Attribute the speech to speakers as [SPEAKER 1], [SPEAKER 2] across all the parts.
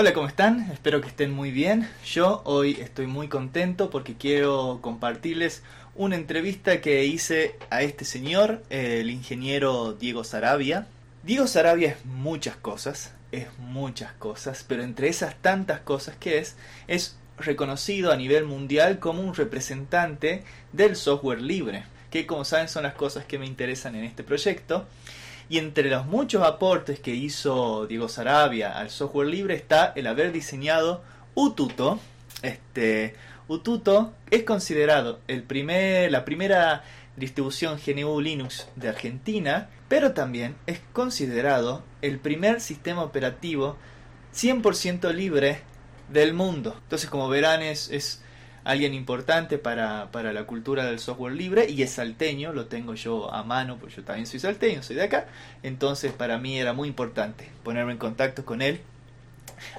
[SPEAKER 1] Hola, ¿cómo están? Espero que estén muy bien. Yo hoy estoy muy contento porque quiero compartirles una entrevista que hice a este señor, el ingeniero Diego Sarabia. Diego Sarabia es muchas cosas, es muchas cosas, pero entre esas tantas cosas que es, es reconocido a nivel mundial como un representante del software libre, que como saben son las cosas que me interesan en este proyecto. Y entre los muchos aportes que hizo Diego Sarabia al software libre está el haber diseñado Ututo. Este, Ututo es considerado el primer, la primera distribución GNU Linux de Argentina, pero también es considerado el primer sistema operativo 100% libre del mundo. Entonces, como verán, es, es alguien importante para, para, la cultura del software libre y es salteño, lo tengo yo a mano, porque yo también soy salteño, soy de acá, entonces para mí era muy importante ponerme en contacto con él.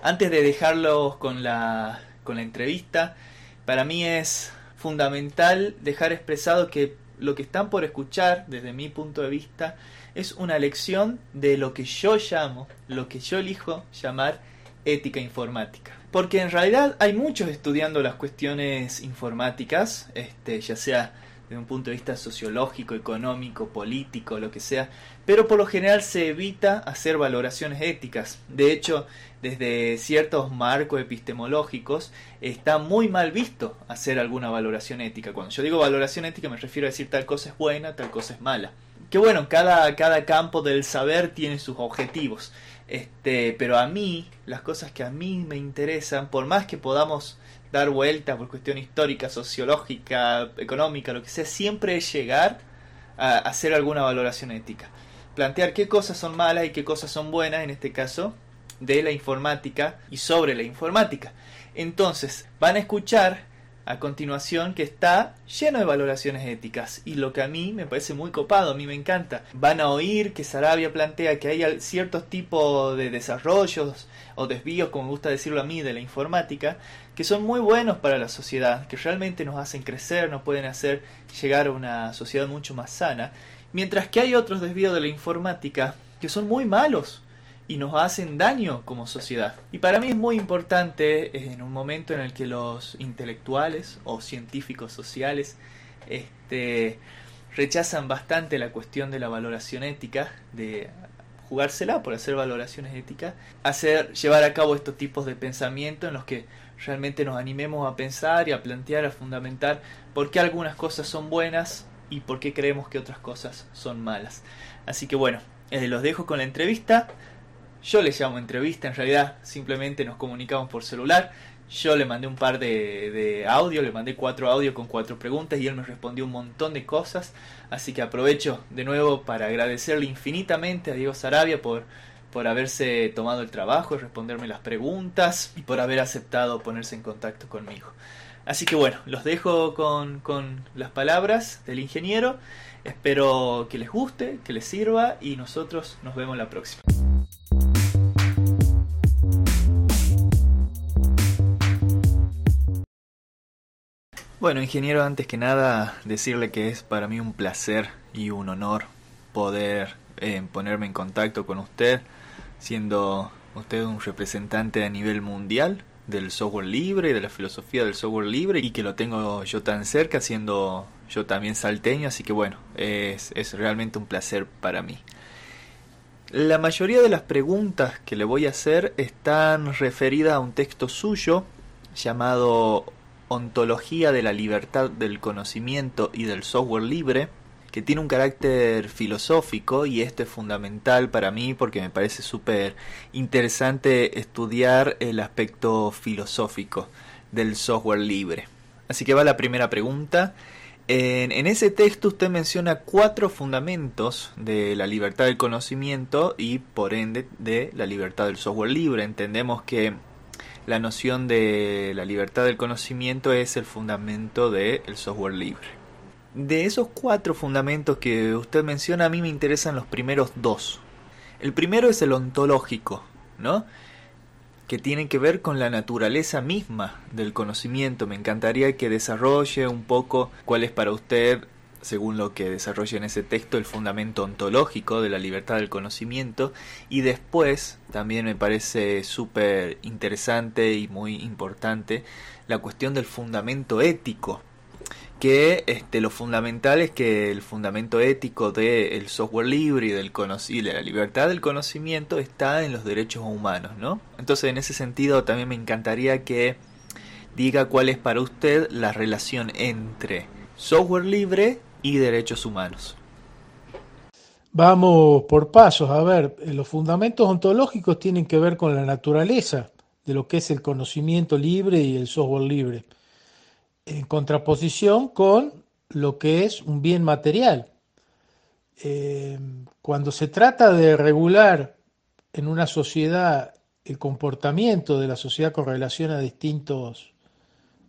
[SPEAKER 1] Antes de dejarlos con la, con la entrevista, para mí es fundamental dejar expresado que lo que están por escuchar, desde mi punto de vista, es una lección de lo que yo llamo, lo que yo elijo llamar ética informática. Porque en realidad hay muchos estudiando las cuestiones informáticas, este, ya sea desde un punto de vista sociológico, económico, político, lo que sea, pero por lo general se evita hacer valoraciones éticas. De hecho, desde ciertos marcos epistemológicos está muy mal visto hacer alguna valoración ética. Cuando yo digo valoración ética me refiero a decir tal cosa es buena, tal cosa es mala. Que bueno, cada, cada campo del saber tiene sus objetivos. Este, pero a mí, las cosas que a mí me interesan, por más que podamos dar vuelta por cuestión histórica, sociológica, económica, lo que sea, siempre es llegar a hacer alguna valoración ética. Plantear qué cosas son malas y qué cosas son buenas, en este caso, de la informática y sobre la informática. Entonces, van a escuchar a continuación que está lleno de valoraciones éticas y lo que a mí me parece muy copado, a mí me encanta. Van a oír que Sarabia plantea que hay ciertos tipos de desarrollos o desvíos, como me gusta decirlo a mí, de la informática, que son muy buenos para la sociedad, que realmente nos hacen crecer, nos pueden hacer llegar a una sociedad mucho más sana, mientras que hay otros desvíos de la informática que son muy malos y nos hacen daño como sociedad. Y para mí es muy importante eh, en un momento en el que los intelectuales o científicos sociales este, rechazan bastante la cuestión de la valoración ética, de jugársela por hacer valoraciones éticas, hacer llevar a cabo estos tipos de pensamiento en los que realmente nos animemos a pensar y a plantear, a fundamentar por qué algunas cosas son buenas y por qué creemos que otras cosas son malas. Así que bueno, eh, los dejo con la entrevista. Yo le llamo entrevista, en realidad simplemente nos comunicamos por celular. Yo le mandé un par de, de audio, le mandé cuatro audios con cuatro preguntas y él me respondió un montón de cosas. Así que aprovecho de nuevo para agradecerle infinitamente a Diego Sarabia por, por haberse tomado el trabajo y responderme las preguntas y por haber aceptado ponerse en contacto conmigo. Así que bueno, los dejo con, con las palabras del ingeniero. Espero que les guste, que les sirva y nosotros nos vemos la próxima. Bueno, ingeniero, antes que nada decirle que es para mí un placer y un honor poder eh, ponerme en contacto con usted, siendo usted un representante a nivel mundial del software libre y de la filosofía del software libre y que lo tengo yo tan cerca siendo yo también salteño, así que bueno, es, es realmente un placer para mí. La mayoría de las preguntas que le voy a hacer están referidas a un texto suyo llamado Ontología de la libertad del conocimiento y del software libre, que tiene un carácter filosófico y esto es fundamental para mí porque me parece súper interesante estudiar el aspecto filosófico del software libre. Así que va la primera pregunta. En, en, ese texto usted menciona cuatro fundamentos de la libertad del conocimiento y por ende de la libertad del software libre. Entendemos que la noción de la libertad del conocimiento es el fundamento del software libre. De esos cuatro fundamentos que usted menciona, a mí me interesan los primeros dos. El primero es el ontológico, ¿no? Que tiene que ver con la naturaleza misma del conocimiento. Me encantaría que desarrolle un poco cuál es para usted según lo que desarrolla en ese texto, el fundamento ontológico de la libertad del conocimiento y después también me parece súper interesante y muy importante la cuestión del fundamento ético que este, lo fundamental es que el fundamento ético del software libre y, del y de la libertad del conocimiento está en los derechos humanos, ¿no? Entonces, en ese sentido, también me encantaría que diga cuál es para usted la relación entre software libre y derechos humanos.
[SPEAKER 2] Vamos por pasos. A ver, los fundamentos ontológicos tienen que ver con la naturaleza de lo que es el conocimiento libre y el software libre en contraposición con lo que es un bien material. Eh, cuando se trata de regular en una sociedad el comportamiento de la sociedad con relación a distintos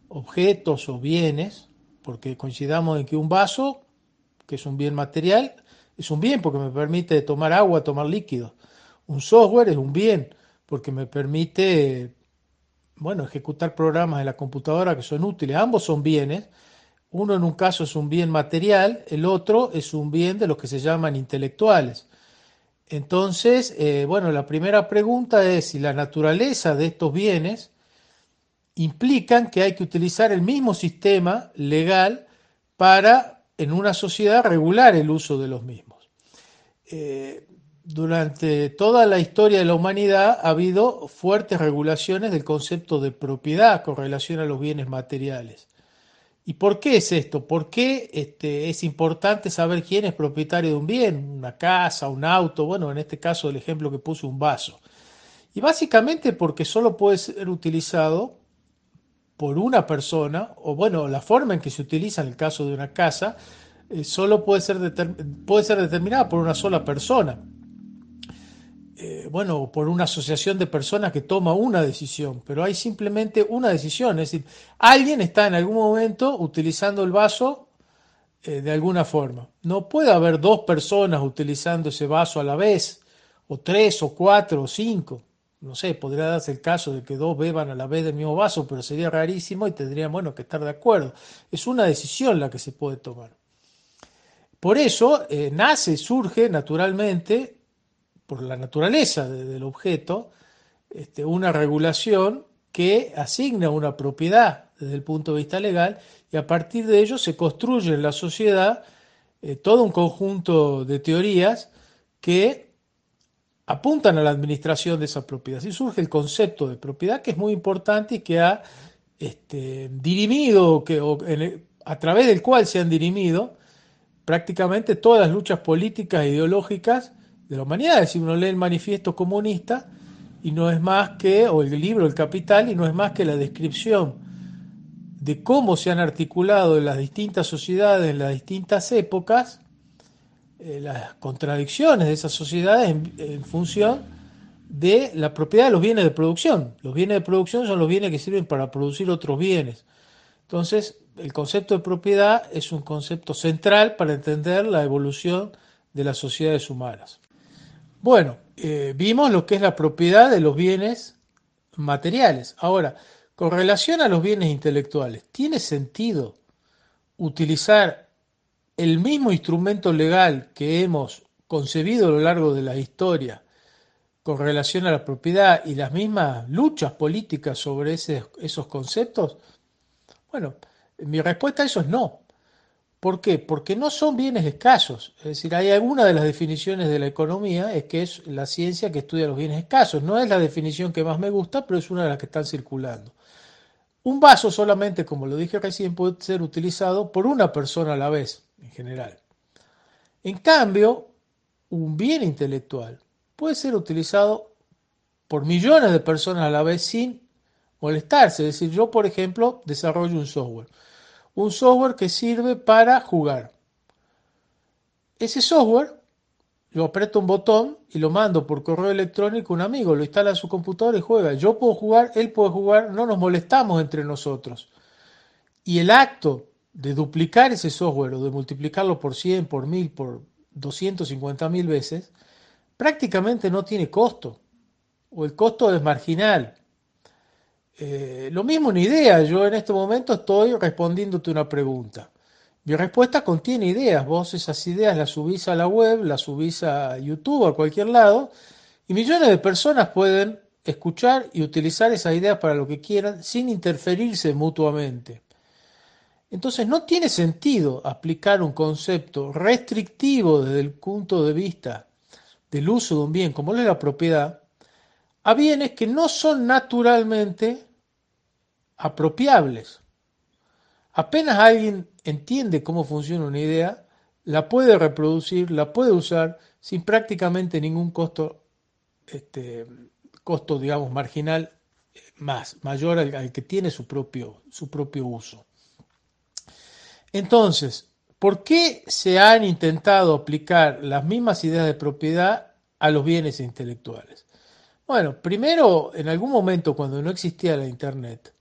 [SPEAKER 2] objetos o bienes, porque coincidamos en que un vaso, que es un bien material, es un bien porque me permite tomar agua, tomar líquido. Un software es un bien porque me permite bueno, ejecutar programas en la computadora que son útiles. Ambos son bienes. Uno en un caso es un bien material, el otro es un bien de los que se llaman intelectuales. Entonces, eh, bueno, la primera pregunta es si la naturaleza de estos bienes implican que hay que utilizar el mismo sistema legal para, en una sociedad, regular el uso de los mismos. Eh, durante toda la historia de la humanidad ha habido fuertes regulaciones del concepto de propiedad con relación a los bienes materiales. ¿Y por qué es esto? ¿Por qué este, es importante saber quién es propietario de un bien? Una casa, un auto, bueno, en este caso el ejemplo que puse, un vaso. Y básicamente porque solo puede ser utilizado por una persona, o bueno, la forma en que se utiliza en el caso de una casa, eh, solo puede ser, puede ser determinada por una sola persona. Eh, bueno, por una asociación de personas que toma una decisión, pero hay simplemente una decisión, es decir, alguien está en algún momento utilizando el vaso eh, de alguna forma. No puede haber dos personas utilizando ese vaso a la vez, o tres, o cuatro, o cinco. No sé, podría darse el caso de que dos beban a la vez del mismo vaso, pero sería rarísimo y tendrían, bueno, que estar de acuerdo. Es una decisión la que se puede tomar. Por eso eh, nace, surge naturalmente por la naturaleza del objeto, este, una regulación que asigna una propiedad desde el punto de vista legal y a partir de ello se construye en la sociedad eh, todo un conjunto de teorías que apuntan a la administración de esa propiedad. Así surge el concepto de propiedad que es muy importante y que ha este, dirimido, que, a través del cual se han dirimido prácticamente todas las luchas políticas e ideológicas de la humanidad. Es uno lee el manifiesto comunista y no es más que, o el libro El Capital, y no es más que la descripción de cómo se han articulado en las distintas sociedades, en las distintas épocas, eh, las contradicciones de esas sociedades en, función de la propiedad de los bienes de producción. Los bienes de producción son los bienes que sirven para producir otros bienes. Entonces, el concepto de propiedad es un concepto central para entender la evolución de las sociedades humanas. Bueno, eh, vimos lo que es la propiedad de los bienes materiales. Ahora, con relación a los bienes intelectuales, ¿tiene sentido utilizar el mismo instrumento legal que hemos concebido a lo largo de la historia con relación a la propiedad y las mismas luchas políticas sobre esos conceptos? Bueno, mi respuesta a eso es no. ¿Por qué? Porque no son bienes escasos. Es decir, hay alguna de las definiciones de la economía es que es la ciencia que estudia los bienes escasos. No es la definición que más me gusta, pero es una de las que están circulando. Un vaso solamente, como lo dije recién, puede ser utilizado por una persona a la vez, en general. En cambio, un bien intelectual puede ser utilizado por millones de personas a la vez sin molestarse. Es decir, yo, por ejemplo, desarrollo un software un software que sirve para jugar. Ese software lo aprieto un botón y lo mando por correo electrónico a un amigo, lo instala en su computadora y juega. Yo puedo jugar, él puede jugar, no nos molestamos entre nosotros. Y el acto de duplicar ese software o de multiplicarlo por 100, por 1000, por 250 mil veces, prácticamente no tiene costo. O el costo es marginal. Eh, lo mismo una idea, yo en este momento estoy respondiéndote una pregunta. Mi respuesta contiene ideas. Vos esas ideas las subís a la web, las subís a YouTube, a cualquier lado, y millones de personas pueden escuchar y utilizar esas ideas para lo que quieran sin interferirse mutuamente. Entonces no tiene sentido aplicar un concepto restrictivo desde el punto de vista del uso de un bien como es la propiedad a bienes que no son naturalmente apropiables. Apenas alguien entiende cómo funciona una idea, la puede reproducir, la puede usar sin prácticamente ningún costo, este, costo digamos, marginal más, mayor al, que tiene su propio, su propio uso. Entonces, ¿por qué se han intentado aplicar las mismas ideas de propiedad a los bienes intelectuales? Bueno, primero, en algún momento cuando no existía la Internet,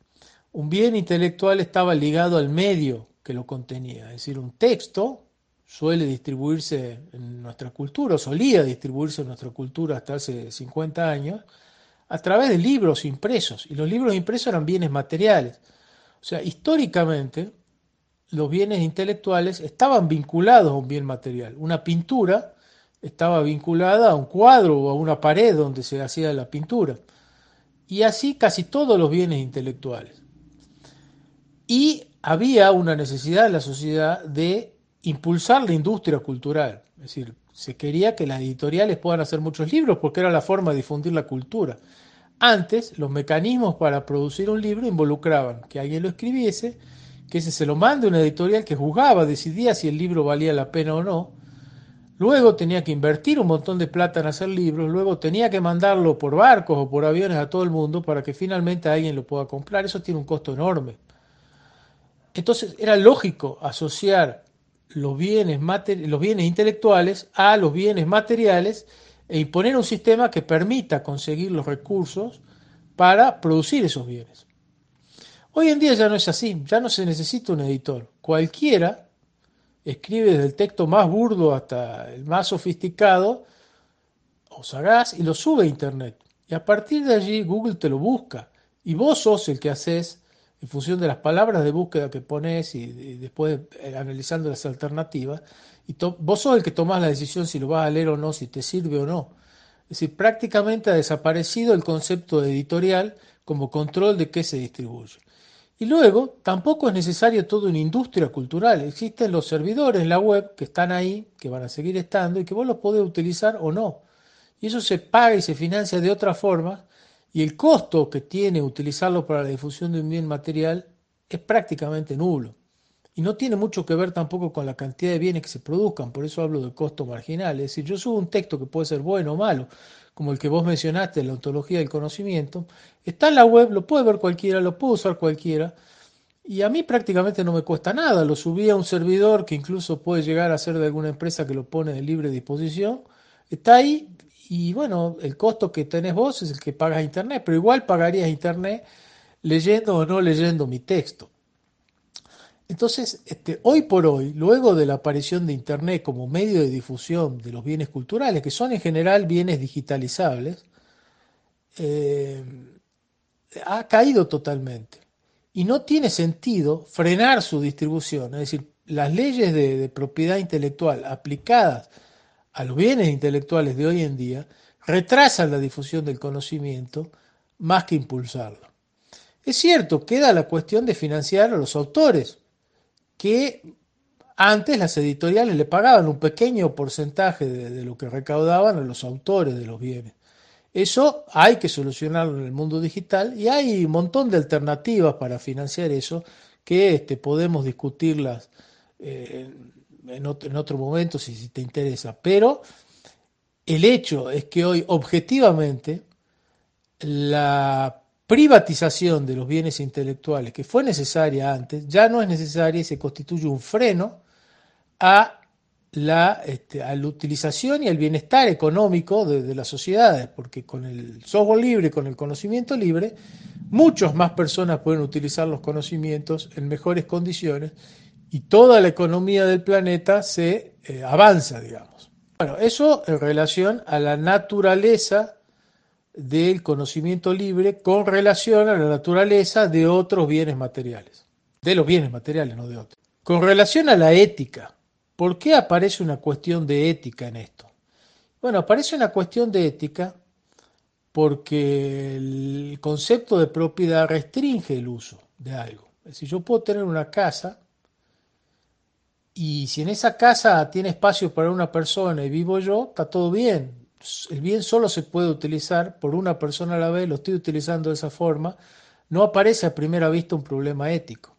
[SPEAKER 2] un bien intelectual estaba ligado al medio que lo contenía, es decir, un texto suele distribuirse en nuestra cultura, o solía distribuirse en nuestra cultura hasta hace 50 años, a través de libros impresos, y los libros impresos eran bienes materiales. O sea, históricamente los bienes intelectuales estaban vinculados a un bien material. Una pintura estaba vinculada a un cuadro o a una pared donde se hacía la pintura. Y así casi todos los bienes intelectuales. Y había una necesidad en la sociedad de impulsar la industria cultural. Es decir, se quería que las editoriales puedan hacer muchos libros porque era la forma de difundir la cultura. Antes, los mecanismos para producir un libro involucraban que alguien lo escribiese, que ese se lo mande a una editorial que juzgaba, decidía si el libro valía la pena o no. Luego tenía que invertir un montón de plata en hacer libros, luego tenía que mandarlo por barcos o por aviones a todo el mundo para que finalmente alguien lo pueda comprar. Eso tiene un costo enorme. Entonces era lógico asociar los bienes, los bienes intelectuales a los bienes materiales e imponer un sistema que permita conseguir los recursos para producir esos bienes. Hoy en día ya no es así, ya no se necesita un editor. Cualquiera escribe desde el texto más burdo hasta el más sofisticado o sagaz y lo sube a internet. Y a partir de allí Google te lo busca y vos sos el que haces en función de las palabras de búsqueda que pones y, después eh, analizando las alternativas, y vos sos el que tomás la decisión si lo vas a leer o no, si te sirve o no. Es decir, prácticamente ha desaparecido el concepto de editorial como control de qué se distribuye. Y luego, tampoco es necesario toda una industria cultural. Existen los servidores la web que están ahí, que van a seguir estando y que vos los podés utilizar o no. Y eso se paga y se financia de otra forma y el costo que tiene utilizarlo para la difusión de un bien material es prácticamente nulo. Y no tiene mucho que ver tampoco con la cantidad de bienes que se produzcan, por eso hablo de costo marginal. Es decir, yo subo un texto que puede ser bueno o malo, como el que vos mencionaste, la ontología del conocimiento, está en la web, lo puede ver cualquiera, lo puede usar cualquiera, y a mí prácticamente no me cuesta nada. Lo subí a un servidor que incluso puede llegar a ser de alguna empresa que lo pone de libre disposición. Está ahí, y bueno, el costo que tenés vos es el que pagas Internet, pero igual pagarías Internet leyendo o no leyendo mi texto. Entonces, este, hoy por hoy, luego de la aparición de Internet como medio de difusión de los bienes culturales, que son en general bienes digitalizables, eh, ha caído totalmente. Y no tiene sentido frenar su distribución. Es decir, las leyes de propiedad intelectual aplicadas a los bienes intelectuales de hoy en día retrasan la difusión del conocimiento más que impulsarlo. Es cierto, queda la cuestión de financiar a los autores, que antes las editoriales le pagaban un pequeño porcentaje de, lo que recaudaban a los autores de los bienes. Eso hay que solucionarlo en el mundo digital y hay un montón de alternativas para financiar eso que este, podemos discutirlas eh, en otro, momento si, te interesa, pero el hecho es que hoy objetivamente la privatización de los bienes intelectuales que fue necesaria antes ya no es necesaria y se constituye un freno a la, este, utilización y al bienestar económico de, de, las sociedades, porque con el software libre, con el conocimiento libre, muchas más personas pueden utilizar los conocimientos en mejores condiciones y toda la economía del planeta se eh, avanza, digamos. Bueno, eso en relación a la naturaleza del conocimiento libre con relación a la naturaleza de otros bienes materiales, de los bienes materiales, no de otros. Con relación a la ética, ¿por qué aparece una cuestión de ética en esto? Bueno, aparece una cuestión de ética porque el concepto de propiedad restringe el uso de algo. Es decir, yo puedo tener una casa y si en esa casa tiene espacio para una persona y vivo yo, está todo bien. El bien solo se puede utilizar por una persona a la vez, lo estoy utilizando de esa forma, no aparece a primera vista un problema ético.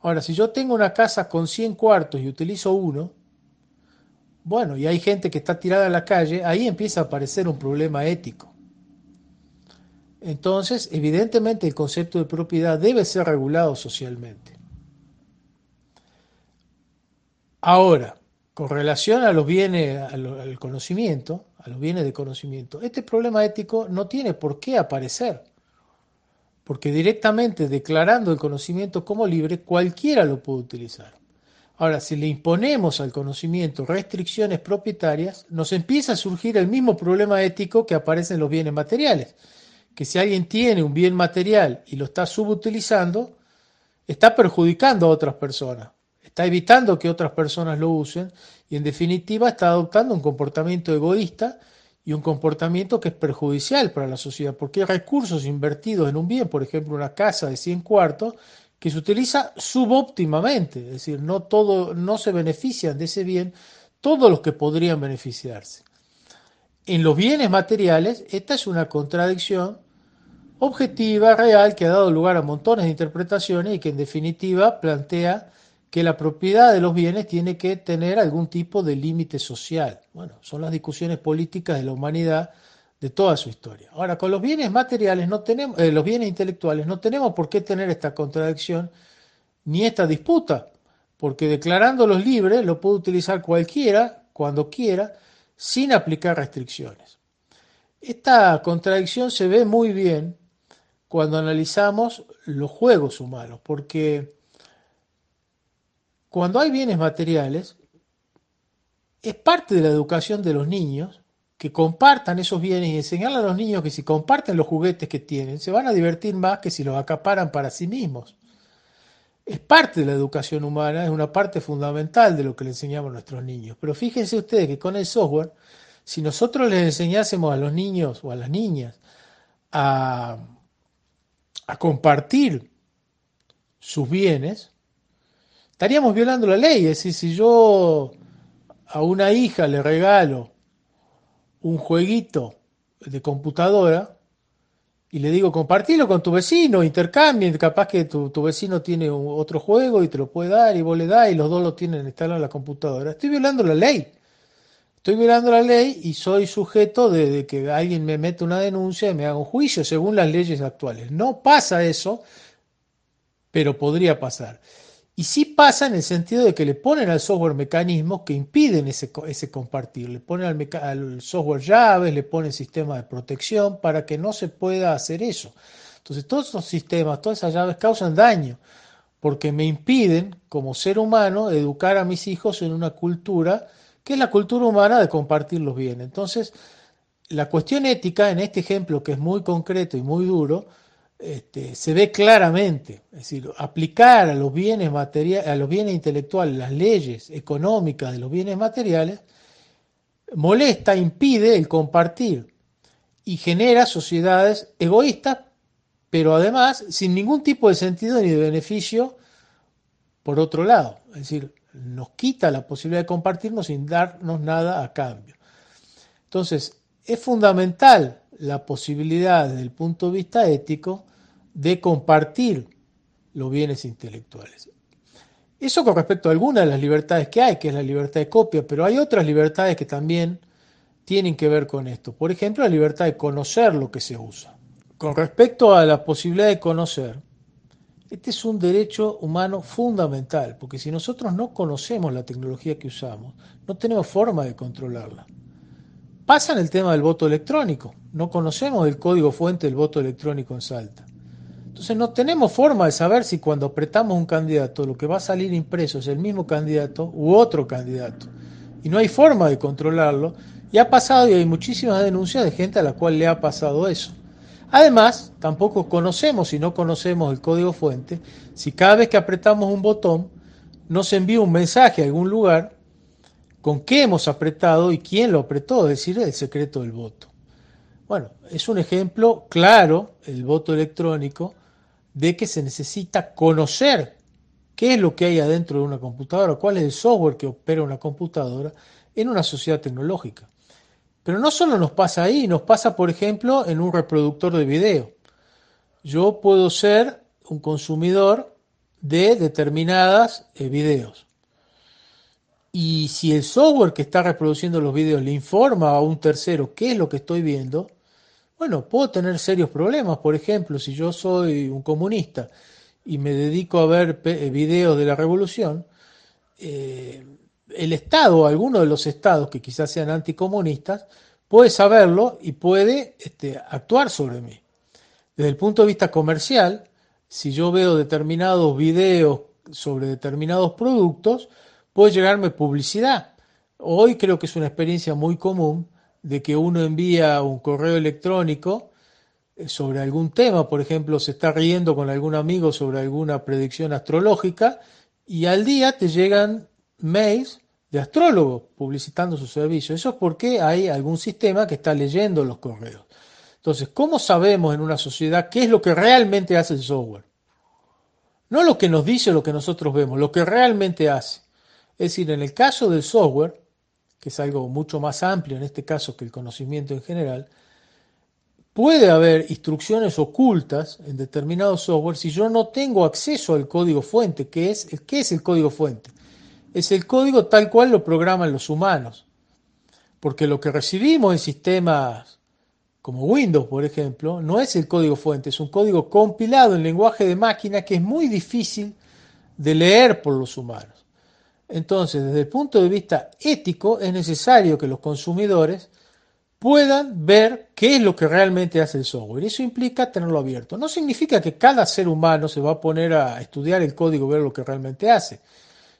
[SPEAKER 2] Ahora, si yo tengo una casa con 100 cuartos y utilizo uno, bueno, y hay gente que está tirada en la calle, ahí empieza a aparecer un problema ético. Entonces, evidentemente el concepto de propiedad debe ser regulado socialmente. Ahora, con relación a los bienes, al conocimiento, a los bienes de conocimiento, este problema ético no tiene por qué aparecer, porque directamente declarando el conocimiento como libre, cualquiera lo puede utilizar. Ahora, si le imponemos al conocimiento restricciones propietarias, nos empieza a surgir el mismo problema ético que aparece en los bienes materiales, que si alguien tiene un bien material y lo está subutilizando, está perjudicando a otras personas está evitando que otras personas lo usen y en definitiva está adoptando un comportamiento egoísta y un comportamiento que es perjudicial para la sociedad, porque hay recursos invertidos en un bien, por ejemplo una casa de 100 cuartos, que se utiliza subóptimamente, es decir, no, todo, no se benefician de ese bien todos los que podrían beneficiarse. En los bienes materiales, esta es una contradicción objetiva, real, que ha dado lugar a montones de interpretaciones y que en definitiva plantea que la propiedad de los bienes tiene que tener algún tipo de límite social. Bueno, son las discusiones políticas de la humanidad de toda su historia. Ahora, con los bienes materiales no tenemos, eh, los bienes intelectuales no tenemos por qué tener esta contradicción ni esta disputa, porque declarándolos libres lo puede utilizar cualquiera, cuando quiera, sin aplicar restricciones. Esta contradicción se ve muy bien cuando analizamos los juegos humanos, porque cuando hay bienes materiales, es parte de la educación de los niños que compartan esos bienes y enseñarle a los niños que si comparten los juguetes que tienen, se van a divertir más que si los acaparan para sí mismos. Es parte de la educación humana, es una parte fundamental de lo que le enseñamos a nuestros niños. Pero fíjense ustedes que con el software, si nosotros les enseñásemos a los niños o a las niñas a, a compartir sus bienes, estaríamos violando la ley. Es decir, si yo a una hija le regalo un jueguito de computadora y le digo compartilo con tu vecino, intercambien, capaz que tu, vecino tiene otro juego y te lo puede dar y vos le das y los dos lo tienen instalado en la computadora. Estoy violando la ley. Estoy violando la ley y soy sujeto de, de que alguien me mete una denuncia y me haga un juicio según las leyes actuales. No pasa eso, pero podría pasar. Y sí pasa en el sentido de que le ponen al software mecanismos que impiden ese, ese compartir. Le ponen al, al, software llaves, le ponen sistemas de protección para que no se pueda hacer eso. Entonces todos esos sistemas, todas esas llaves causan daño porque me impiden, como ser humano, educar a mis hijos en una cultura que es la cultura humana de compartir los bienes. Entonces, la cuestión ética, en este ejemplo que es muy concreto y muy duro, este, se ve claramente, es decir, aplicar a los bienes materiales, a los bienes intelectuales las leyes económicas de los bienes materiales molesta, impide el compartir y genera sociedades egoístas, pero además sin ningún tipo de sentido ni de beneficio por otro lado, es decir, nos quita la posibilidad de compartirnos sin darnos nada a cambio. Entonces, es fundamental la posibilidad desde el punto de vista ético de compartir los bienes intelectuales. Eso con respecto a algunas de las libertades que hay, que es la libertad de copia, pero hay otras libertades que también tienen que ver con esto. Por ejemplo, la libertad de conocer lo que se usa. Con respecto a la posibilidad de conocer, este es un derecho humano fundamental, porque si nosotros no conocemos la tecnología que usamos, no tenemos forma de controlarla. Pasa en el tema del voto electrónico. No conocemos el código fuente del voto electrónico en Salta. Entonces no tenemos forma de saber si cuando apretamos un candidato lo que va a salir impreso es el mismo candidato u otro candidato. Y no hay forma de controlarlo. Y ha pasado y hay muchísimas denuncias de gente a la cual le ha pasado eso. Además, tampoco conocemos, si no conocemos el código fuente, si cada vez que apretamos un botón nos envía un mensaje a algún lugar con qué hemos apretado y quién lo apretó, es decir, el secreto del voto. Bueno, es un ejemplo claro, el voto electrónico, de que se necesita conocer qué es lo que hay adentro de una computadora, cuál es el software que opera una computadora en una sociedad tecnológica. Pero no solo nos pasa ahí, nos pasa, por ejemplo, en un reproductor de video. Yo puedo ser un consumidor de determinadas eh, videos. Y si el software que está reproduciendo los videos le informa a un tercero qué es lo que estoy viendo, bueno, puedo tener serios problemas. Por ejemplo, si yo soy un comunista y me dedico a ver eh, videos de la revolución, eh, el Estado, alguno de los estados que quizás sean anticomunistas, puede saberlo y puede este, actuar sobre mí. Desde el punto de vista comercial, si yo veo determinados videos sobre determinados productos, puede llegarme publicidad. Hoy creo que es una experiencia muy común de que uno envía un correo electrónico eh, sobre algún tema, por ejemplo, se está riendo con algún amigo sobre alguna predicción astrológica y al día te llegan mails de astrólogos publicitando su servicio. Eso es porque hay algún sistema que está leyendo los correos. Entonces, ¿cómo sabemos en una sociedad qué es lo que realmente hace el software? No lo que nos dice lo que nosotros vemos, lo que realmente hace. Es decir, en el caso del software, que es algo mucho más amplio en este caso que el conocimiento en general, puede haber instrucciones ocultas en determinados software si yo no tengo acceso al código fuente. ¿Qué es, ¿Qué es el código fuente? Es el código tal cual lo programan los humanos. Porque lo que recibimos en sistemas como Windows, por ejemplo, no es el código fuente, es un código compilado en lenguaje de máquina que es muy difícil de leer por los humanos. Entonces, desde el punto de vista ético, es necesario que los consumidores puedan ver qué es lo que realmente hace el software. Y eso implica tenerlo abierto. No significa que cada ser humano se va a poner a estudiar el código, ver lo que realmente hace.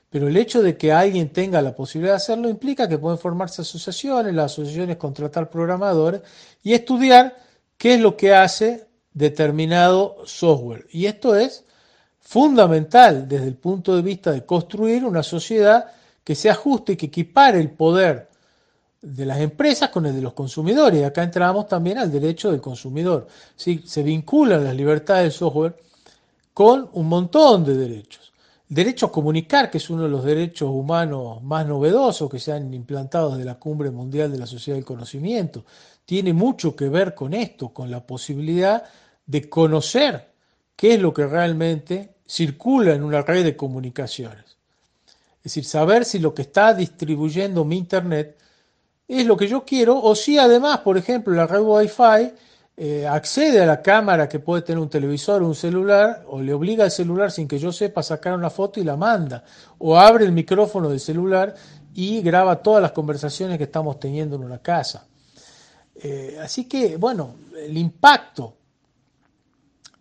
[SPEAKER 2] Pero el hecho de que alguien tenga la posibilidad de hacerlo implica que pueden formarse asociaciones, las asociaciones contratar programadores y estudiar qué es lo que hace determinado software. Y esto es fundamental desde el punto de vista de construir una sociedad que sea justa y que equipare el poder de las empresas con el de los consumidores. Y acá entramos también al derecho del consumidor. ¿sí? Se vinculan las libertades del software con un montón de derechos derecho a comunicar, que es uno de los derechos humanos más novedosos que se han implantado desde la Cumbre Mundial de la Sociedad del Conocimiento, tiene mucho que ver con esto, con la posibilidad de conocer qué es lo que realmente circula en una red de comunicaciones. Es decir, saber si lo que está distribuyendo mi Internet es lo que yo quiero o si además, por ejemplo, la red Wi-Fi eh, accede a la cámara que puede tener un televisor o un celular, o le obliga al celular sin que yo sepa sacar una foto y la manda, o abre el micrófono del celular y graba todas las conversaciones que estamos teniendo en una casa. Eh, así que, bueno, el impacto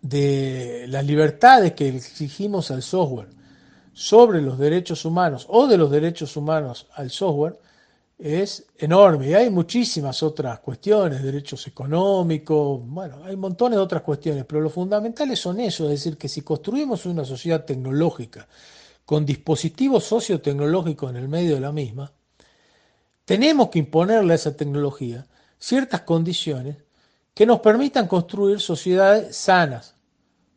[SPEAKER 2] de las libertades que exigimos al software sobre los derechos humanos o de los derechos humanos al software es enorme. Y hay muchísimas otras cuestiones, derechos económicos, bueno, hay montones de otras cuestiones, pero lo fundamentales son eso, es decir, que si construimos una sociedad tecnológica con dispositivos sociotecnológicos en el medio de la misma, tenemos que imponerle a esa tecnología ciertas condiciones que nos permitan construir sociedades sanas,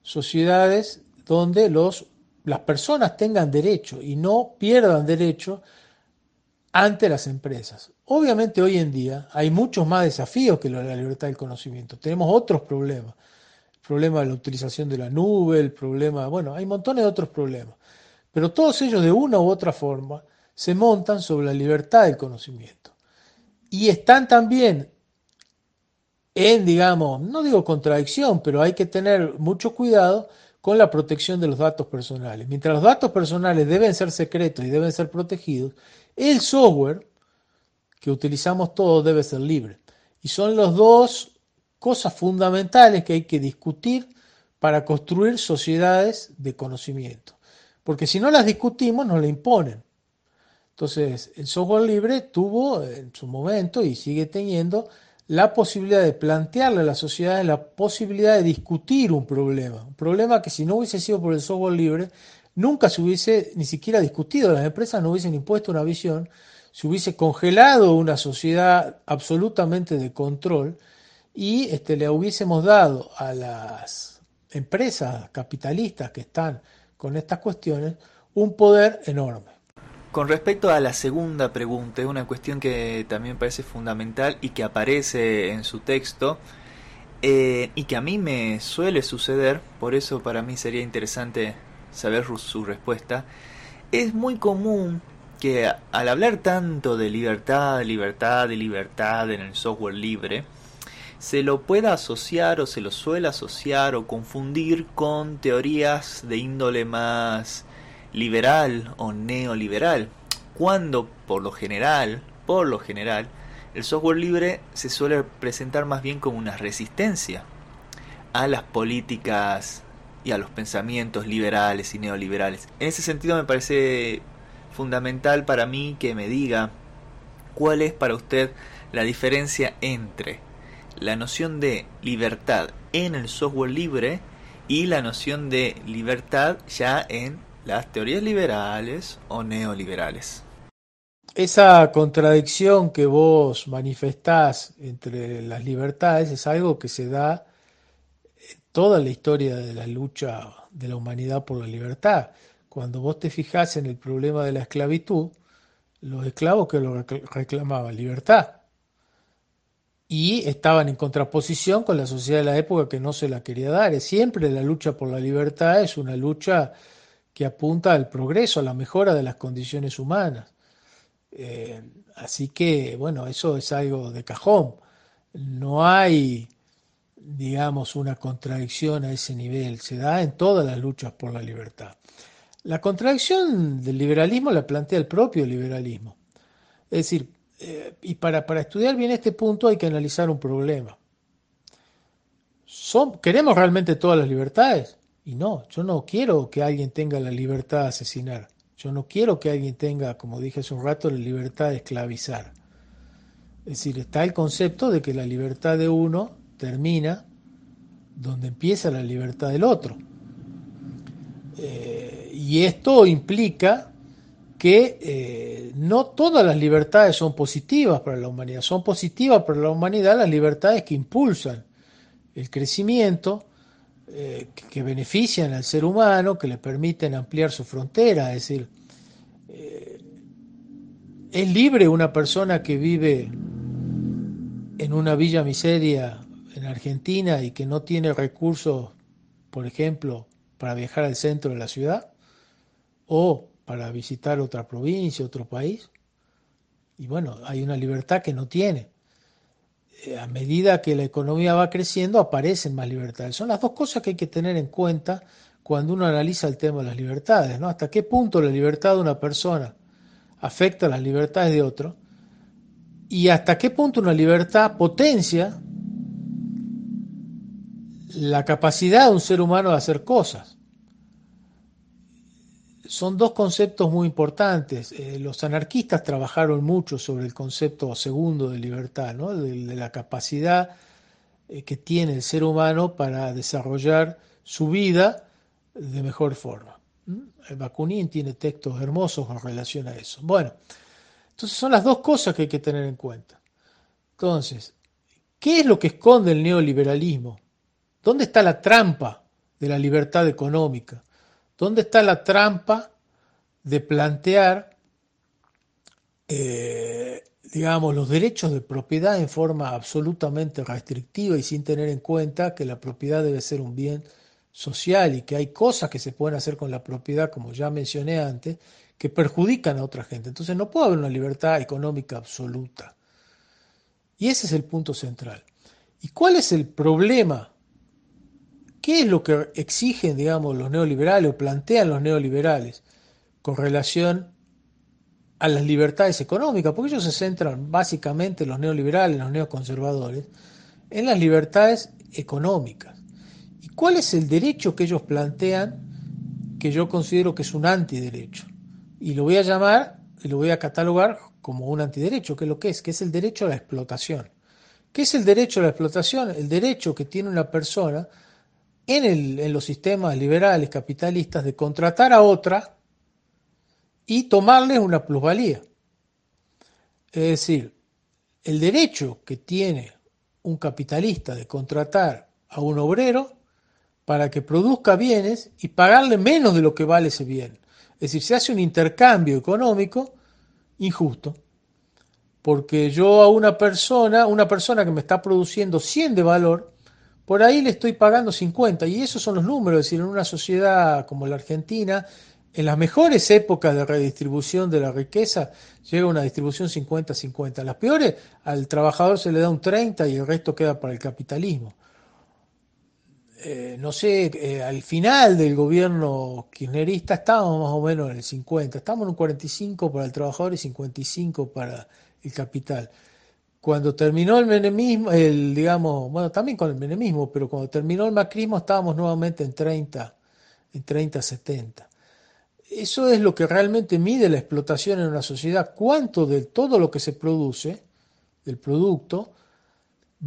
[SPEAKER 2] sociedades donde los, las personas tengan derecho y no pierdan derecho ante las empresas. Obviamente hoy en día hay muchos más desafíos que la libertad del conocimiento. Tenemos otros problemas. El problema de la utilización de la nube, el problema, bueno, hay montones de otros problemas. Pero todos ellos de una u otra forma se montan sobre la libertad del conocimiento. Y están también en, digamos, no digo contradicción, pero hay que tener mucho cuidado con la protección de los datos personales. Mientras los datos personales deben ser secretos y deben ser protegidos, el software que utilizamos todos debe ser libre. Y son las dos cosas fundamentales que hay que discutir para construir sociedades de conocimiento. Porque si no las discutimos, nos la imponen. Entonces, el software libre tuvo en su momento y sigue teniendo la posibilidad de plantearle a la sociedad la posibilidad de discutir un problema. Un problema que si no hubiese sido por el software libre, nunca se hubiese ni siquiera discutido, las empresas no hubiesen impuesto una visión, se hubiese congelado una sociedad absolutamente de control y este, le hubiésemos dado a las empresas capitalistas que están con estas cuestiones un poder enorme.
[SPEAKER 1] Con respecto a la segunda pregunta, es una cuestión que también parece fundamental y que aparece en su texto eh, y que a mí me suele suceder, por eso para mí sería interesante saber su respuesta. Es muy común que al hablar tanto de libertad, libertad libertad en el software libre, se lo pueda asociar o se lo suele asociar o confundir con teorías de índole más liberal o neoliberal, cuando por lo general, por lo general, el software libre se suele presentar más bien como una resistencia a las políticas y a los pensamientos liberales y neoliberales. En ese sentido me parece fundamental para mí que me diga cuál es para usted la diferencia entre la noción de libertad en el software libre y la noción de libertad ya en las teorías liberales o neoliberales.
[SPEAKER 2] Esa contradicción que vos manifestás entre las libertades es algo que se da en toda la historia de la lucha de la humanidad por la libertad. Cuando vos te fijás en el problema de la esclavitud, los esclavos que lo reclamaban libertad y estaban en contraposición con la sociedad de la época que no se la quería dar. Siempre la lucha por la libertad es una lucha que apunta al progreso, a la mejora de las condiciones humanas. Eh, así que, bueno, eso es algo de cajón. No hay, digamos, una contradicción a ese nivel. Se da en todas las luchas por la libertad. La contradicción del liberalismo la plantea el propio liberalismo. Es decir, eh, y para, para, estudiar bien este punto hay que analizar un problema. ¿Son, ¿Queremos realmente todas las libertades? Y no, yo no quiero que alguien tenga la libertad de asesinar. Yo no quiero que alguien tenga, como dije hace un rato, la libertad de esclavizar. Es decir, está el concepto de que la libertad de uno termina donde empieza la libertad del otro. Eh, y esto implica que eh, no todas las libertades son positivas para la humanidad. Son positivas para la humanidad las libertades que impulsan el crecimiento, eh, que benefician al ser humano, que le permiten ampliar su frontera, es decir, eh, es libre una persona que vive en una villa miseria en Argentina y que no tiene recursos, por ejemplo, para viajar al centro de la ciudad o para visitar otra provincia, otro país. Y bueno, hay una libertad que no tiene. Eh, a medida que la economía va creciendo aparecen más libertades. Son las dos cosas que hay que tener en cuenta cuando uno analiza el tema de las libertades, ¿no? Hasta qué punto la libertad de una persona afecta las libertades de otro y hasta qué punto una libertad potencia la capacidad de un ser humano de hacer cosas son dos conceptos muy importantes. Eh, los anarquistas trabajaron mucho sobre el concepto segundo de libertad, ¿no? de, la capacidad eh, que tiene el ser humano para desarrollar su vida de mejor forma. ¿Mm? Bakunin tiene textos hermosos en relación a eso. Bueno, entonces son las dos cosas que hay que tener en cuenta. Entonces, ¿qué es lo que esconde el neoliberalismo? ¿Dónde está la trampa de la libertad económica? ¿Dónde está la trampa de plantear, eh, digamos, los derechos de propiedad en forma absolutamente restrictiva y sin tener en cuenta que la propiedad debe ser un bien social y que hay cosas que se pueden hacer con la propiedad, como ya mencioné antes, que perjudican a otra gente. Entonces no puede haber una libertad económica absoluta. Y ese es el punto central. ¿Y cuál es el problema ¿Qué es lo que exigen, digamos, los neoliberales o plantean los neoliberales con relación a las libertades económicas? Porque ellos se centran básicamente, los neoliberales, los neoconservadores, en las libertades económicas. ¿Y cuál es el derecho que ellos plantean que yo considero que es un antiderecho? Y lo voy a llamar, y lo voy a catalogar como un antiderecho, que es lo que es, que es el derecho a la explotación. ¿Qué es el derecho a la explotación? El derecho que tiene una persona en, los sistemas liberales capitalistas de contratar a otra y tomarles una plusvalía. Es decir, el derecho que tiene un capitalista de contratar a un obrero para que produzca bienes y pagarle menos de lo que vale ese bien. Es decir, se hace un intercambio económico injusto. Porque yo a una persona, una persona que me está produciendo 100 de valor, por ahí le estoy pagando 50. Y esos son los números. Es decir, en una sociedad como la Argentina, en las mejores épocas de redistribución de la riqueza, llega una distribución 50-50. Las peores, al trabajador se le da un 30 y el resto queda para el capitalismo. Eh, no sé, eh, al final del gobierno kirchnerista estábamos más o menos en el 50, estamos en un 45 para el trabajador y 55 para el capital. Cuando terminó el menemismo, el, digamos, bueno, también con el menemismo, pero cuando terminó el macrismo estábamos nuevamente en 30, en 30, 70. Eso es lo que realmente mide la explotación en una sociedad, cuánto de todo lo que se produce, del producto,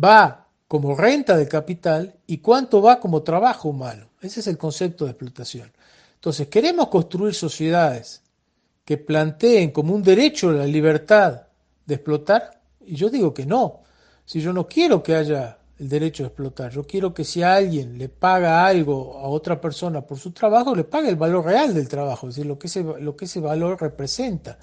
[SPEAKER 2] va como renta de capital y cuánto va como trabajo humano. Ese es el concepto de explotación. Entonces, queremos construir sociedades que planteen como un derecho la libertad de explotar, y yo digo que no. Si yo no quiero que haya el derecho de explotar, yo quiero que si alguien le paga algo a otra persona por su trabajo, le pague el valor real del trabajo, es decir, lo que ese, lo que ese valor representa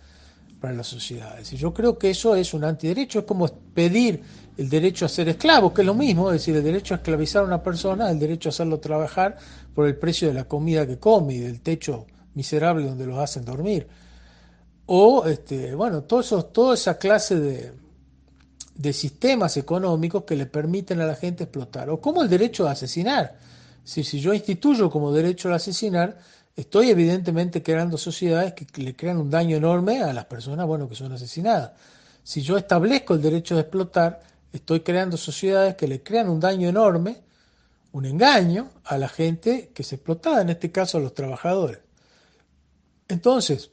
[SPEAKER 2] para las sociedades. Y yo creo que eso es un antiderecho, es como pedir el derecho a ser esclavo, que es lo mismo, es decir, el derecho a esclavizar a una persona, el derecho a hacerlo trabajar por el precio de la comida que come y del techo miserable donde los hacen dormir. O, este, bueno, todo eso, toda esa clase de, de sistemas económicos que le permiten a la gente explotar. O como el derecho a asesinar. Si, si yo instituyo como derecho a asesinar, estoy evidentemente creando sociedades que le crean un daño enorme a las personas bueno, que son asesinadas. Si yo establezco el derecho de explotar, estoy creando sociedades que le crean un daño enorme, un engaño a la gente que se explotaba, en este caso a los trabajadores. Entonces,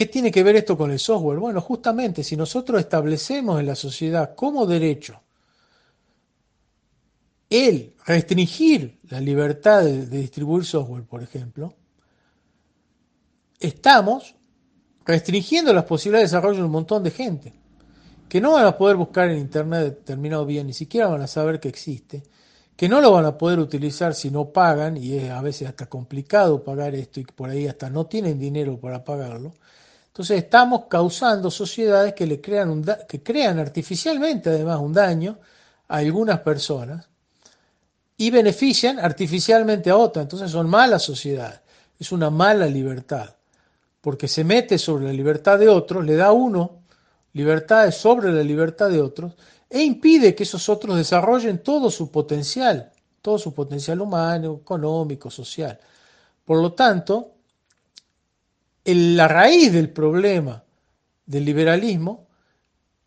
[SPEAKER 2] ¿qué tiene que ver esto con el software? Bueno, justamente si nosotros establecemos en la sociedad como derecho el restringir la libertad de, distribuir software, por ejemplo, estamos restringiendo las posibilidades de desarrollo de un montón de gente que no van a poder buscar en Internet determinado bien, ni siquiera van a saber que existe, que no lo van a poder utilizar si no pagan, y es a veces hasta complicado pagar esto y por ahí hasta no tienen dinero para pagarlo. Entonces estamos causando sociedades que, le crean, que crean artificialmente además un daño a algunas personas y benefician artificialmente a otras. Entonces son malas sociedades, es una mala libertad, porque se mete sobre la libertad de otros, le da a uno libertades sobre la libertad de otros, e impide que esos otros desarrollen todo su potencial, todo su potencial humano, económico, social. Por lo tanto, la raíz del problema del liberalismo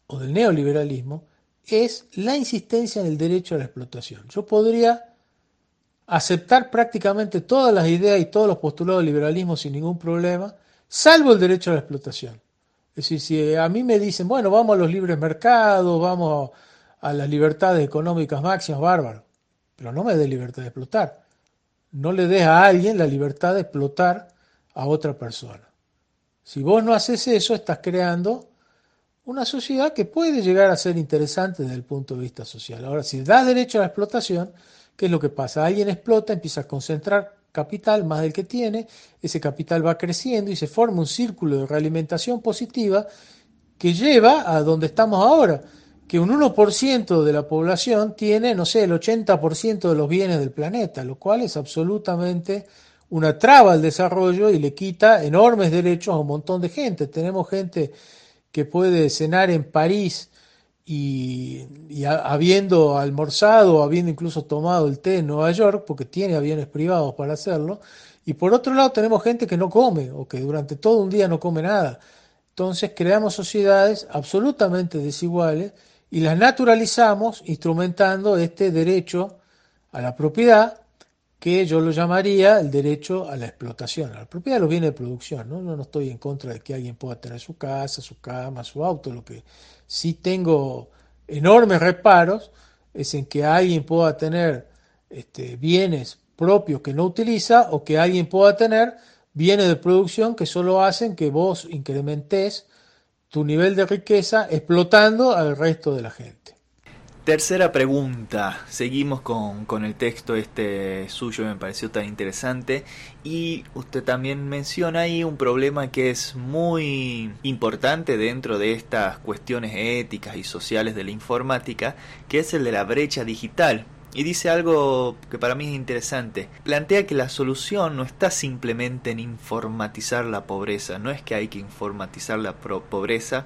[SPEAKER 2] o del neoliberalismo es la insistencia en el derecho a la explotación. Yo podría aceptar prácticamente todas las ideas y todos los postulados del liberalismo sin ningún problema, salvo el derecho a la explotación. Es decir, si a mí me dicen, bueno, vamos a los libres mercados, vamos a las libertades económicas máximas, bárbaro, pero no me dé libertad de explotar. No le des a alguien la libertad de explotar a otra persona. Si vos no haces eso, estás creando una sociedad que puede llegar a ser interesante desde el punto de vista social. Ahora, si das derecho a la explotación, ¿qué es lo que pasa? Alguien explota, empieza a concentrar capital más del que tiene, ese capital va creciendo y se forma un círculo de realimentación positiva que lleva a donde estamos ahora, que un 1% de la población tiene, no sé, el 80% de los bienes del planeta, lo cual es absolutamente una traba al desarrollo y le quita enormes derechos a un montón de gente. Tenemos gente que puede cenar en París y, habiendo almorzado, habiendo incluso tomado el té en Nueva York, porque tiene aviones privados para hacerlo, y por otro lado tenemos gente que no come o que durante todo un día no come nada. Entonces creamos sociedades absolutamente desiguales y las naturalizamos instrumentando este derecho a la propiedad que yo lo llamaría el derecho a la explotación, a la propiedad de los bienes de producción. ¿no? no estoy en contra de que alguien pueda tener su casa, su cama, su auto, lo que sí tengo enormes reparos es en que alguien pueda tener este, bienes propios que no utiliza o que alguien pueda tener bienes de producción que solo hacen que vos incrementes tu nivel de riqueza explotando al resto de la gente.
[SPEAKER 1] Tercera pregunta, seguimos con, con, el texto este suyo, me pareció tan interesante y usted también menciona ahí un problema que es muy importante dentro de estas cuestiones éticas y sociales de la informática, que es el de la brecha digital. Y dice algo que para mí es interesante. Plantea que la solución no está simplemente en informatizar la pobreza, no es que hay que informatizar la pobreza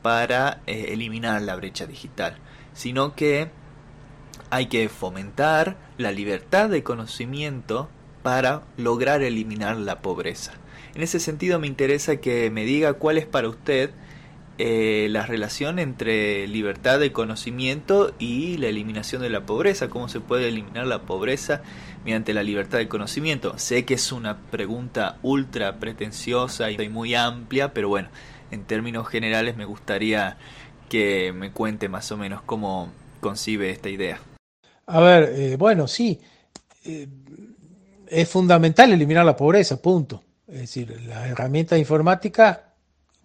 [SPEAKER 1] para eh, eliminar la brecha digital sino que hay que fomentar la libertad de conocimiento para lograr eliminar la pobreza. En ese sentido me interesa que me diga cuál es para usted eh, la relación entre libertad de conocimiento y la eliminación de la pobreza, cómo se puede eliminar la pobreza mediante la libertad de conocimiento. Sé que es una pregunta ultra pretenciosa y muy amplia, pero bueno, en términos generales me gustaría que me cuente más o menos cómo concibe esta idea.
[SPEAKER 2] A ver, eh, bueno, sí, eh, es fundamental eliminar la pobreza, punto. Es decir, las herramientas informáticas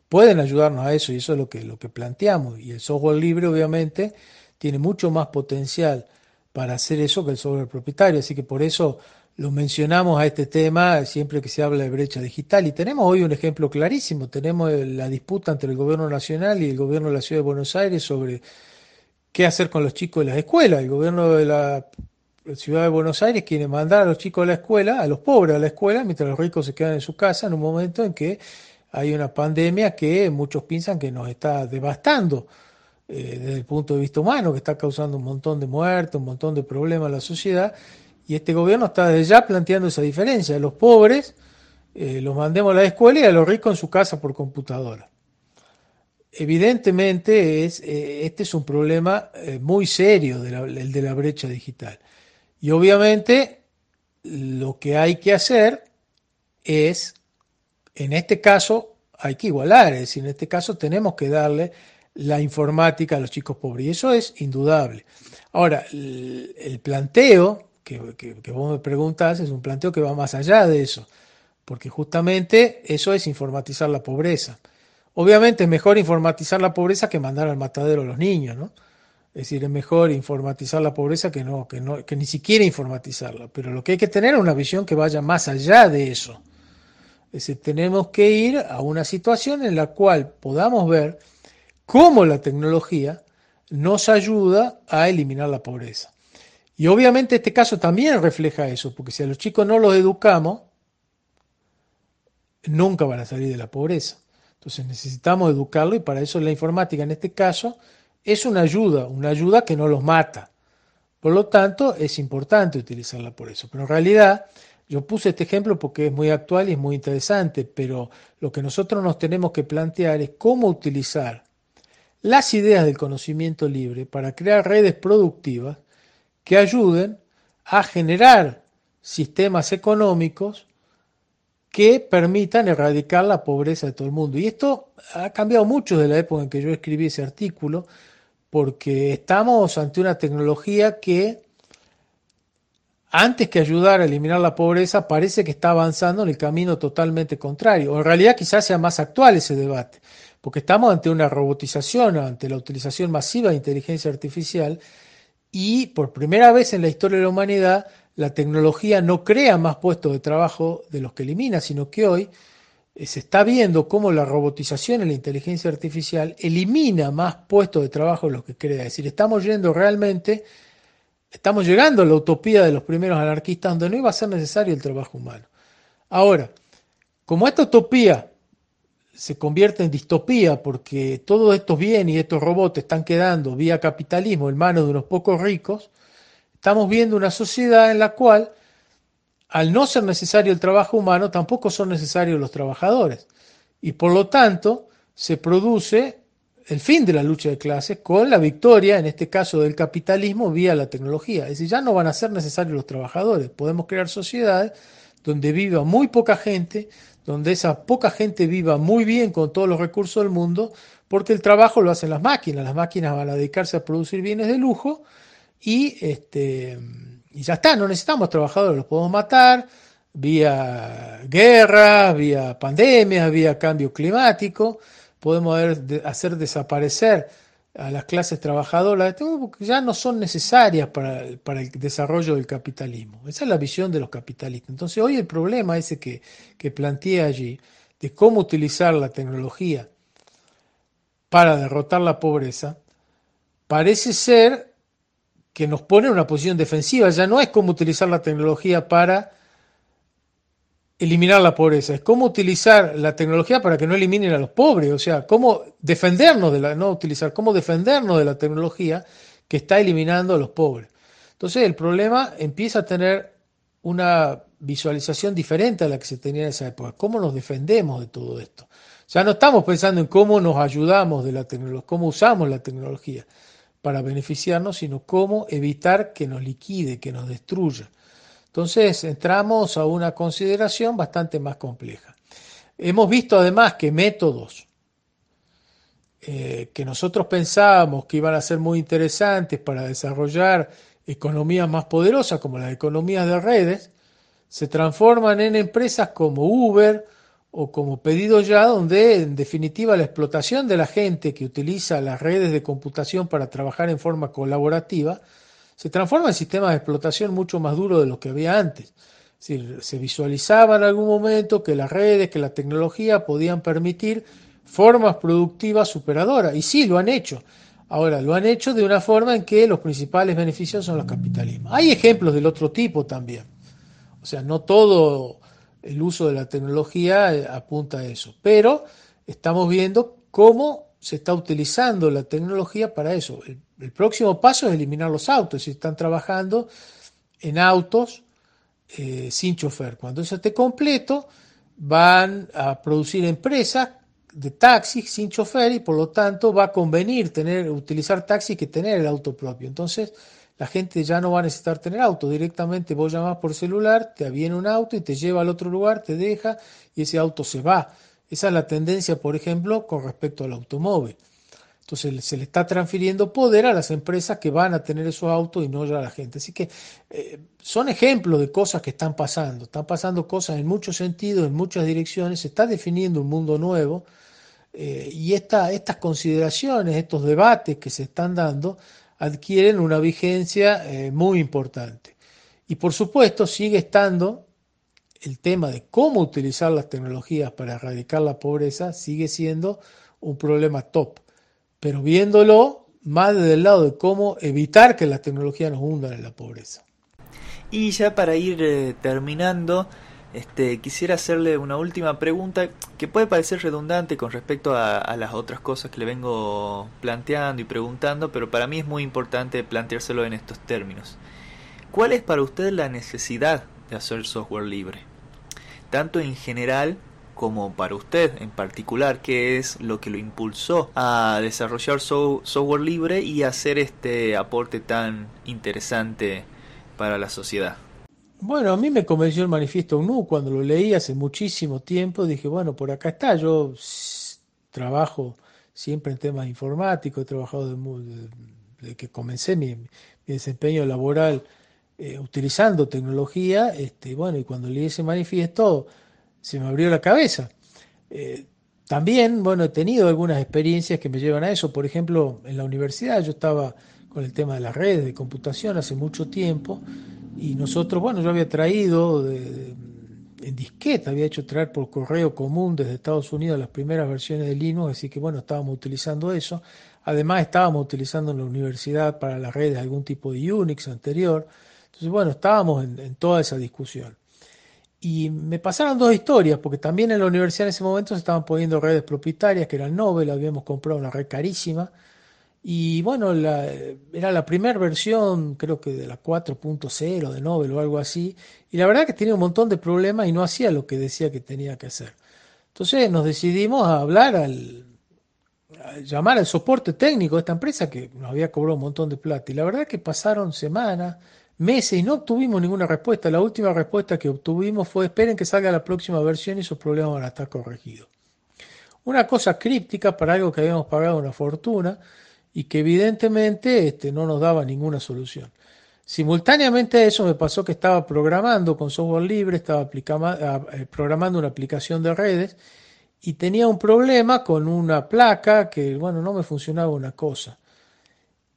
[SPEAKER 2] pueden ayudarnos a eso y eso es lo que, lo que planteamos. Y el software libre, obviamente, tiene mucho más potencial para hacer eso que el software propietario. Así que por eso lo mencionamos a este tema siempre que se habla de brecha digital y tenemos hoy un ejemplo clarísimo, tenemos la disputa entre el gobierno nacional y el gobierno de la ciudad de Buenos Aires sobre qué hacer con los chicos de las escuelas. El gobierno de la ciudad de Buenos Aires quiere mandar a los chicos a la escuela, a los pobres a la escuela, mientras los ricos se quedan en su casa en un momento en que hay una pandemia que muchos piensan que nos está devastando eh, desde el punto de vista humano, que está causando un montón de muertos, un montón de problemas a la sociedad y este gobierno está desde ya planteando esa diferencia. Los pobres eh, los mandemos a la escuela y a los ricos en su casa por computadora. Evidentemente, es, eh, este es un problema muy serio, el de la brecha digital. Y obviamente, lo que hay que hacer es, en este caso, hay que igualar, es decir, en este caso tenemos que darle la informática a los chicos pobres. Y eso es indudable. Ahora, el planteo que, vos me preguntas es un planteo que va más allá de eso, porque justamente eso es informatizar la pobreza. Obviamente es mejor informatizar la pobreza que mandar al matadero a los niños, ¿no? Es decir, es mejor informatizar la pobreza que no, que no, que ni siquiera informatizarla. Pero lo que hay que tener es una visión que vaya más allá de eso. Es decir, tenemos que ir a una situación en la cual podamos ver cómo la tecnología nos ayuda a eliminar la pobreza. Y obviamente este caso también refleja eso, porque si a los chicos no los educamos, nunca van a salir de la pobreza. Entonces necesitamos educarlo y para eso la informática en este caso es una ayuda, una ayuda que no los mata. Por lo tanto, es importante utilizarla por eso. Pero en realidad, yo puse este ejemplo porque es muy actual y es muy interesante, pero lo que nosotros nos tenemos que plantear es cómo utilizar las ideas del conocimiento libre para crear redes productivas que ayuden a generar sistemas económicos que permitan erradicar la pobreza de todo el mundo. Y esto ha cambiado mucho de la época en que yo escribí ese artículo, porque estamos ante una tecnología que, antes que ayudar a eliminar la pobreza, parece que está avanzando en el camino totalmente contrario. O en realidad quizás sea más actual ese debate, porque estamos ante una robotización, ante la utilización masiva de inteligencia artificial, y por primera vez en la historia de la humanidad, la tecnología no crea más puestos de trabajo de los que elimina, sino que hoy eh, se está viendo cómo la robotización y la inteligencia artificial elimina más puestos de trabajo de los que crea. Es decir, estamos yendo realmente, estamos llegando a la utopía de los primeros anarquistas donde no iba a ser necesario el trabajo humano. Ahora, como esta utopía se convierte en distopía porque todos estos bienes y estos robots están quedando vía capitalismo en manos de unos pocos ricos, estamos viendo una sociedad en la cual, al no ser necesario el trabajo humano, tampoco son necesarios los trabajadores. Y por lo tanto, se produce el fin de la lucha de clases con la victoria, en este caso del capitalismo, vía la tecnología. Es decir, ya no van a ser necesarios los trabajadores. Podemos crear sociedades donde viva muy poca gente, donde esa poca gente viva muy bien con todos los recursos del mundo, porque el trabajo lo hacen las máquinas. Las máquinas van a dedicarse a producir bienes de lujo y este, y ya está, no necesitamos trabajadores, los podemos matar vía guerra, vía pandemia, vía cambio climático, podemos hacer desaparecer a las clases trabajadoras, ya no son necesarias para, para, el desarrollo del capitalismo. Esa es la visión de los capitalistas. Entonces hoy el problema ese que, que plantea allí, de cómo utilizar la tecnología para derrotar la pobreza, parece ser que nos pone en una posición defensiva. Ya no es cómo utilizar la tecnología para eliminar la pobreza, es cómo utilizar la tecnología para que no eliminen a los pobres, o sea, cómo defendernos de la, no utilizar, cómo defendernos de la tecnología que está eliminando a los pobres. Entonces el problema empieza a tener una visualización diferente a la que se tenía en esa época. ¿Cómo nos defendemos de todo esto? Ya no estamos pensando en cómo nos ayudamos de la tecnología, cómo usamos la tecnología para beneficiarnos, sino cómo evitar que nos liquide, que nos destruya. Entonces entramos a una consideración bastante más compleja. Hemos visto además que métodos eh, que nosotros pensábamos que iban a ser muy interesantes para desarrollar economías más poderosas como las economías de redes, se transforman en empresas como Uber o como Pedido Ya, donde en definitiva la explotación de la gente que utiliza las redes de computación para trabajar en forma colaborativa se transforma en sistemas de explotación mucho más duros de lo que había antes. se visualizaba en algún momento que las redes, que la tecnología podían permitir formas productivas superadoras. Y sí, lo han hecho. Ahora, lo han hecho de una forma en que los principales beneficios son los capitalismos. Hay ejemplos del otro tipo también. O sea, no todo el uso de la tecnología eh, apunta a eso. Pero estamos viendo cómo se está utilizando la tecnología para eso. Próximo paso es eliminar los autos. Si están trabajando en autos eh, sin chofer. Cuando eso esté completo, van a producir empresas de taxis sin chofer y por lo tanto va a convenir tener, utilizar taxis que tener el auto propio. Entonces la gente ya no va a necesitar tener auto. Directamente vos llamás por celular, te viene un auto y te lleva al otro lugar, te deja y ese auto se va. Esa es la tendencia, por ejemplo, con respecto al automóvil. Entonces se le está transfiriendo poder a las empresas que van a tener esos autos y no ya a la gente. Así que eh, son ejemplos de cosas que están pasando. Están pasando cosas en muchos sentidos, en muchas direcciones. Se está definiendo un mundo nuevo. Eh, y estas consideraciones, estos debates que se están dando, adquieren una vigencia eh, muy importante. Y por supuesto sigue estando el tema de cómo utilizar las tecnologías para erradicar la pobreza sigue siendo un problema top, pero viéndolo más desde el lado de cómo evitar que las tecnologías nos hundan en la pobreza.
[SPEAKER 1] Y ya para ir eh, terminando, este, quisiera hacerle una última pregunta que puede parecer redundante con respecto a, a, las otras cosas que le vengo planteando y preguntando, pero para mí es muy importante planteárselo en estos términos. ¿Cuál es para usted la necesidad de hacer software libre? tanto en general como para usted en particular, qué es lo que lo impulsó a desarrollar software libre y hacer este aporte tan interesante para la sociedad.
[SPEAKER 2] Bueno, a mí me convenció el manifiesto UNU cuando lo leí hace muchísimo tiempo. Dije, bueno, por acá está. Yo trabajo siempre en temas informáticos, he trabajado desde, que comencé mi desempeño laboral eh, utilizando tecnología, este, bueno, y cuando leí ese manifiesto se me abrió la cabeza. Eh, también, bueno, he tenido algunas experiencias que me llevan a eso. Por ejemplo, en la universidad yo estaba con el tema de las redes de computación hace mucho tiempo y nosotros, bueno, yo había traído en disqueta, había hecho traer por correo común desde Estados Unidos las primeras versiones de Linux, así que bueno, estábamos utilizando eso. Además estábamos utilizando en la universidad para las redes algún tipo de Unix anterior. Entonces, bueno, estábamos en, toda esa discusión. Y me pasaron dos historias, porque también en la universidad en ese momento se estaban poniendo redes propietarias, que eran Nobel, habíamos comprado una red carísima. Y bueno, era la primera versión, creo que de la 4.0 de Nobel o algo así. Y la verdad que tenía un montón de problemas y no hacía lo que decía que tenía que hacer. Entonces nos decidimos a hablar al, llamar al soporte técnico de esta empresa que nos había cobrado un montón de plata. Y la verdad que pasaron semanas, meses y no obtuvimos ninguna respuesta. La última respuesta que obtuvimos fue esperen que salga la próxima versión y sus problemas van a estar corregidos. Una cosa críptica para algo que habíamos pagado una fortuna y que evidentemente este, no nos daba ninguna solución. Simultáneamente a eso me pasó que estaba programando con software libre, estaba eh, programando una aplicación de redes y tenía un problema con una placa que, bueno, no me funcionaba una cosa.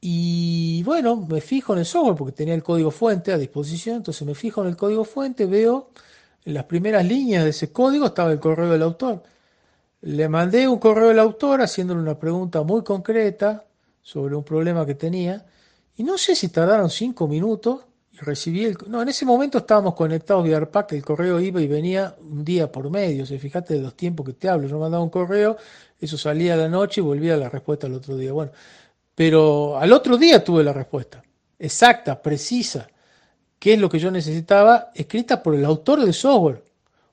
[SPEAKER 2] Y bueno, me fijo en el software porque tenía el código fuente a disposición, entonces me fijo en el código fuente, veo en las primeras líneas de ese código estaba el correo del autor. Le mandé un correo al autor haciéndole una pregunta muy concreta sobre un problema que tenía y no sé si tardaron cinco minutos y recibí el... No, en ese momento estábamos conectados vía ARPAC, el correo iba y venía un día por medio, o sea, fíjate de los tiempos que te hablo, yo mandaba un correo, eso salía a la noche y volvía la respuesta al otro día. Bueno, pero al otro día tuve la respuesta, exacta, precisa, qué es lo que yo necesitaba, escrita por el autor del software.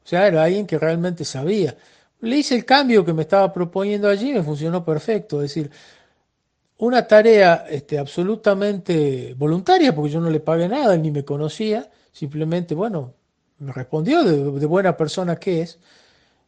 [SPEAKER 2] O sea, era alguien que realmente sabía. Le hice el cambio que me estaba proponiendo allí me funcionó perfecto. Es decir, una tarea este, absolutamente voluntaria, porque yo no le pagué nada, ni me conocía, simplemente, bueno, me respondió de, buena persona que es.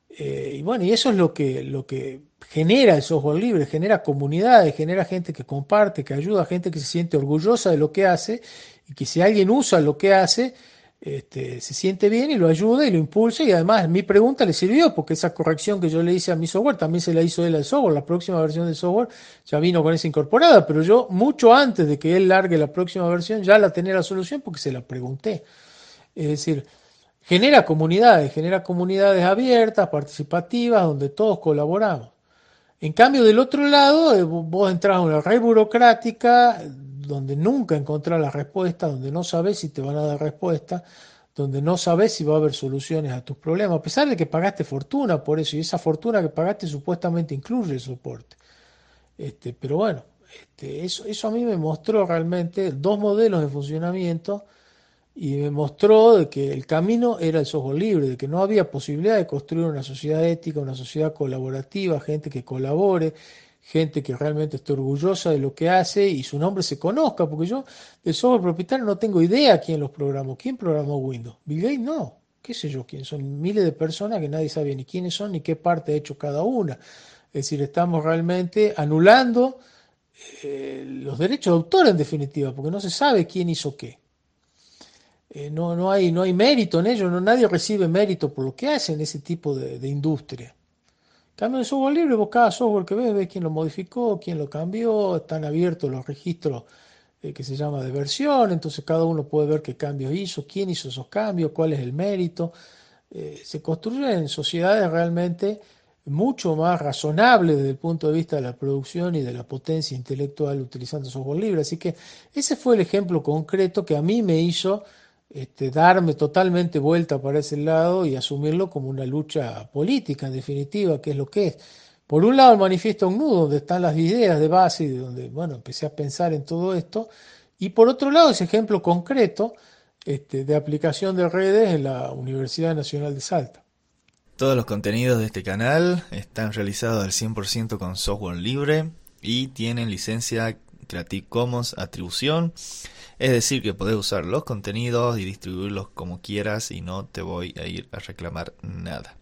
[SPEAKER 2] Eh, y bueno, y eso es lo que, lo que genera el software libre, genera comunidades, genera gente que comparte, que ayuda, gente que se siente orgullosa de lo que hace y que si alguien usa lo que hace, este, se siente bien y lo ayuda y lo impulsa y además mi pregunta le sirvió porque esa corrección que yo le hice a mi software también se la hizo él al software, la próxima versión del software ya vino con esa incorporada, pero yo mucho antes de que él largue la próxima versión ya la tenía la solución porque se la pregunté. Es decir, genera comunidades, genera comunidades abiertas, participativas, donde todos colaboramos. En cambio, del otro lado, eh, vos entras a una red burocrática donde nunca encontrás la respuesta, donde no sabes si te van a dar respuesta, donde no sabes si va a haber soluciones a tus problemas, a pesar de que pagaste fortuna por eso, y esa fortuna que pagaste supuestamente incluye el soporte. Este, pero bueno, este, eso, eso a mí me mostró realmente dos modelos de funcionamiento y me mostró de que el camino era el software libre, de que no había posibilidad de construir una sociedad ética, una sociedad colaborativa, gente que colabore, gente que realmente esté orgullosa de lo que hace y su nombre se conozca, porque yo del software propietario no tengo idea quién los programó, quién programó Windows. Bill Gates no, qué sé yo quién, son miles de personas que nadie sabe ni quiénes son ni qué parte ha hecho cada una. Es decir, estamos realmente anulando eh, los derechos de autor en definitiva, porque no se sabe quién hizo qué. Eh, no, no, hay, no hay mérito en ello, no, nadie recibe mérito por lo que hace en ese tipo de industria. Cambio de software libre, vos cada software que ves, ves quién lo modificó, quién lo cambió, están abiertos los registros eh, que se llama de versión, entonces cada uno puede ver qué cambios hizo, quién hizo esos cambios, cuál es el mérito. Eh, se construyen sociedades realmente mucho más razonables desde el punto de vista de la producción y de la potencia intelectual utilizando software libre. Así que ese fue el ejemplo concreto que a mí me hizo este, darme totalmente vuelta para ese lado y asumirlo como una lucha política, en definitiva, que es lo que es. Por un lado, el manifiesto nudo, donde están las ideas de base y donde, bueno, empecé a pensar en todo esto. Y por otro lado, ese ejemplo concreto este, de aplicación de redes en la Universidad Nacional de Salta.
[SPEAKER 1] Todos los contenidos de este canal están realizados al 100% con software libre y tienen licencia Creative Commons atribución. Es decir, que podés usar los contenidos y distribuirlos como quieras y no te voy a ir a reclamar nada.